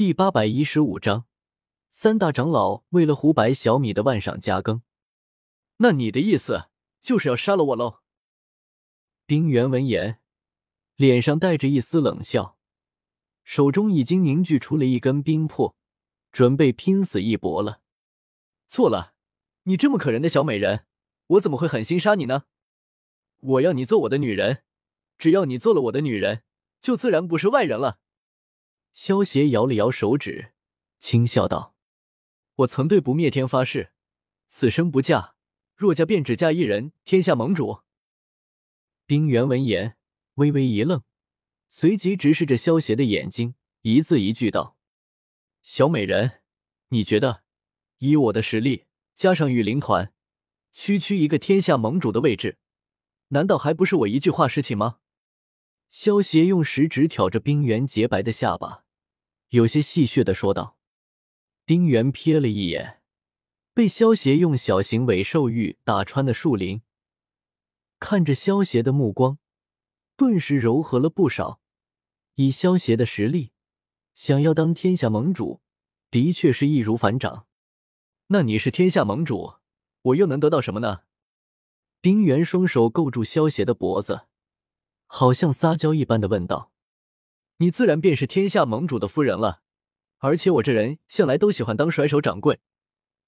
第八百一十五章，三大长老为了胡白小米的万赏加更。那你的意思就是要杀了我喽？冰原闻言，脸上带着一丝冷笑，手中已经凝聚出了一根冰魄，准备拼死一搏了。错了，你这么可人的小美人，我怎么会狠心杀你呢？我要你做我的女人，只要你做了我的女人，就自然不是外人了。萧邪摇了摇手指，轻笑道：“我曾对不灭天发誓，此生不嫁，若嫁便只嫁一人，天下盟主。”冰原闻言微微一愣，随即直视着萧邪的眼睛，一字一句道：“小美人，你觉得以我的实力，加上御灵团，区区一个天下盟主的位置，难道还不是我一句话事情吗？”萧邪用食指挑着冰原洁白的下巴，有些戏谑的说道。冰原瞥了一眼被萧邪用小型尾兽玉打穿的树林。看着萧邪的目光，顿时柔和了不少。以萧邪的实力，想要当天下盟主，的确是易如反掌。那你是天下盟主，我又能得到什么呢？丁原双手勾住萧邪的脖子，好像撒娇一般的问道：“你自然便是天下盟主的夫人了。而且我这人向来都喜欢当甩手掌柜。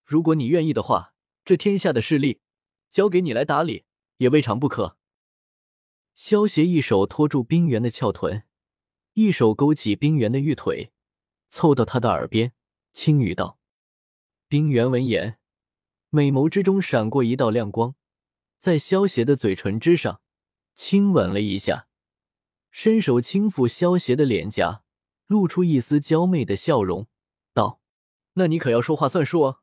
如果你愿意的话，这天下的势力交给你来打理。”也未尝不可。萧协一手托住冰原的翘臀，一手勾起冰原的玉腿，凑到他的耳边轻语道：“冰原闻言，美眸之中闪过一道亮光，在萧协的嘴唇之上亲吻了一下，伸手轻抚萧邪的脸颊，露出一丝娇媚的笑容，道：‘那你可要说话算数哦。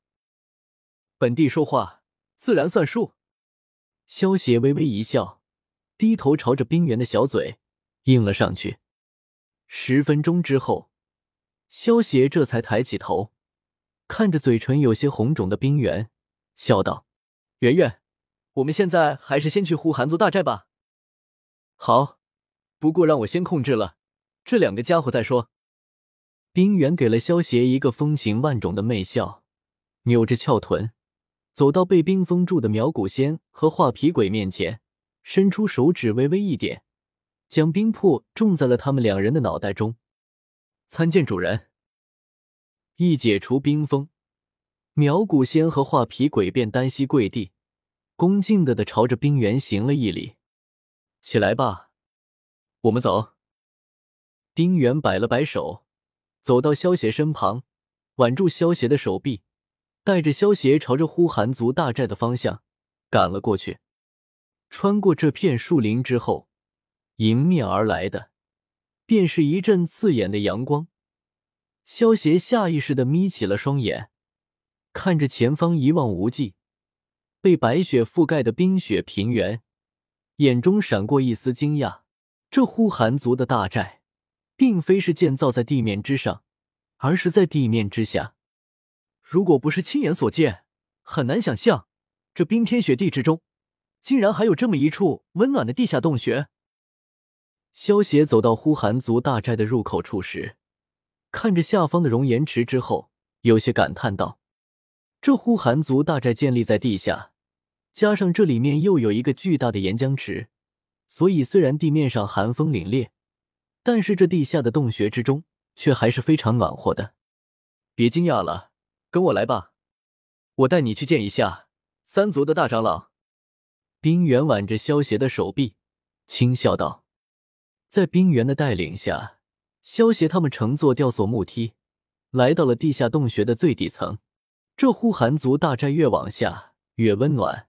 本帝说话自然算数。’”萧邪微微一笑，低头朝着冰原的小嘴应了上去。十分钟之后，萧邪这才抬起头，看着嘴唇有些红肿的冰原，笑道：“圆圆，我们现在还是先去呼寒族大寨吧。”“好，不过让我先控制了这两个家伙再说。”冰原给了萧邪一个风情万种的媚笑，扭着翘臀。走到被冰封住的苗古仙和画皮鬼面前，伸出手指微微一点，将冰魄种在了他们两人的脑袋中。参见主人。一解除冰封，苗古仙和画皮鬼便单膝跪地，恭敬的的朝着冰原行了一礼。起来吧，我们走。丁原摆了摆手，走到萧邪身旁，挽住萧邪的手臂。带着萧协朝着呼韩族大寨的方向赶了过去。穿过这片树林之后，迎面而来的便是一阵刺眼的阳光。萧协下意识的眯起了双眼，看着前方一望无际、被白雪覆盖的冰雪平原，眼中闪过一丝惊讶。这呼寒族的大寨，并非是建造在地面之上，而是在地面之下。如果不是亲眼所见，很难想象这冰天雪地之中，竟然还有这么一处温暖的地下洞穴。萧协走到呼寒族大寨的入口处时，看着下方的熔岩池之后，有些感叹道：“这呼寒族大寨建立在地下，加上这里面又有一个巨大的岩浆池，所以虽然地面上寒风凛冽，但是这地下的洞穴之中却还是非常暖和的。”别惊讶了。跟我来吧，我带你去见一下三族的大长老。冰原挽着萧邪的手臂，轻笑道：“在冰原的带领下，萧邪他们乘坐吊索木梯，来到了地下洞穴的最底层。这呼寒族大寨越往下越温暖，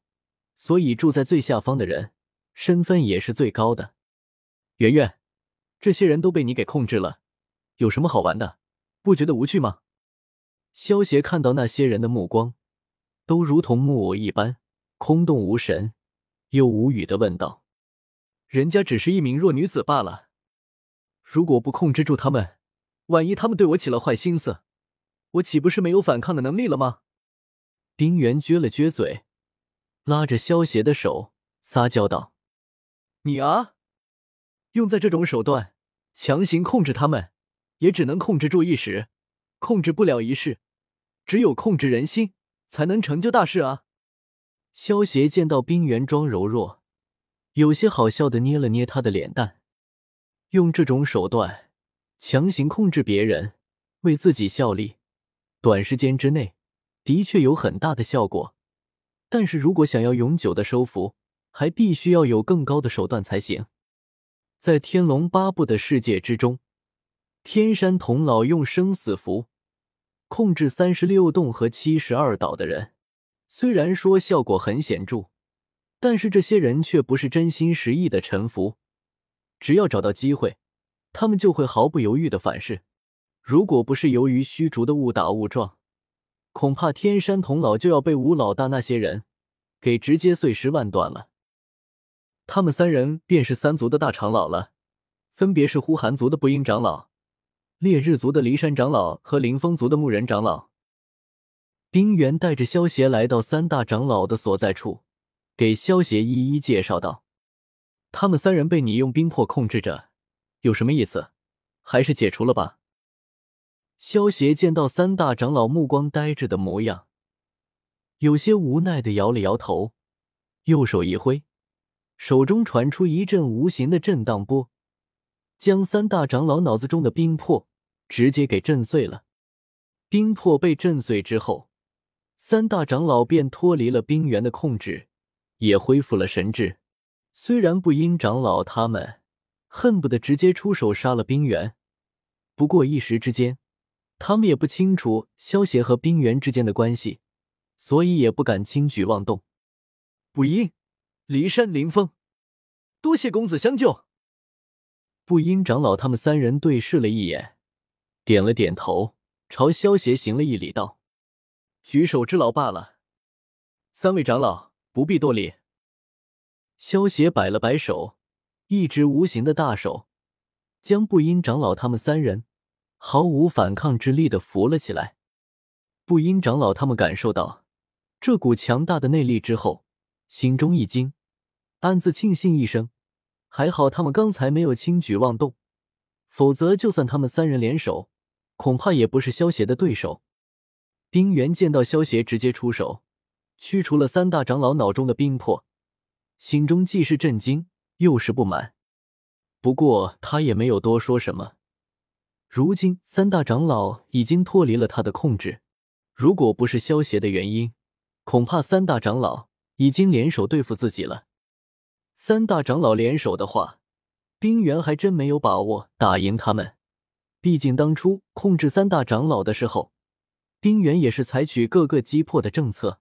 所以住在最下方的人身份也是最高的。圆圆，这些人都被你给控制了，有什么好玩的？不觉得无趣吗？”萧协看到那些人的目光，都如同木偶一般空洞无神，又无语的问道：“人家只是一名弱女子罢了，如果不控制住他们，万一他们对我起了坏心思，我岂不是没有反抗的能力了吗？”丁原撅了撅嘴，拉着萧协的手撒娇道：“你啊，用在这种手段强行控制他们，也只能控制住一时。控制不了一世，只有控制人心，才能成就大事啊！萧协见到冰原装柔弱，有些好笑的捏了捏他的脸蛋，用这种手段强行控制别人，为自己效力，短时间之内的确有很大的效果，但是如果想要永久的收服，还必须要有更高的手段才行。在天龙八部的世界之中，天山童姥用生死符控制三十六洞和七十二岛的人，虽然说效果很显著，但是这些人却不是真心实意的臣服。只要找到机会，他们就会毫不犹豫的反噬。如果不是由于虚竹的误打误撞，恐怕天山童姥就要被吴老大那些人给直接碎尸万段了。他们三人便是三族的大长老了，分别是呼寒族的不阴长老、烈日族的骊山长老和凌风族的木人长老。丁原带着萧协来到三大长老的所在处，给萧协一一介绍道：“他们三人被你用冰魄控制着，有什么意思？还是解除了吧。”萧协见到三大长老目光呆滞的模样，有些无奈的摇了摇头，右手一挥。手中传出一阵无形的震荡波，将三大长老脑子中的冰魄直接给震碎了。冰魄被震碎之后，三大长老便脱离了冰原的控制，也恢复了神智。虽然不阴长老他们恨不得直接出手杀了冰原，不过一时之间，他们也不清楚萧协和冰原之间的关系，所以也不敢轻举妄动。不阴。骊山凌风，多谢公子相救。不阴长老他们三人对视了一眼，点了点头，朝萧协行了一礼，道：“举手之劳罢了。三位长老不必多礼。”萧协摆了摆手，一只无形的大手将不阴长老他们三人毫无反抗之力的扶了起来。不阴长老他们感受到这股强大的内力之后，心中一惊。暗自庆幸一声，还好他们刚才没有轻举妄动，否则就算他们三人联手，恐怕也不是萧协的对手。冰原见到萧协直接出手，驱除了三大长老脑中的冰魄，心中既是震惊又是不满。不过他也没有多说什么。如今三大长老已经脱离了他的控制，如果不是萧协的原因，恐怕三大长老已经联手对付自己了。三大长老联手的话，冰原还真没有把握打赢他们。毕竟当初控制三大长老的时候，冰原也是采取各个击破的政策。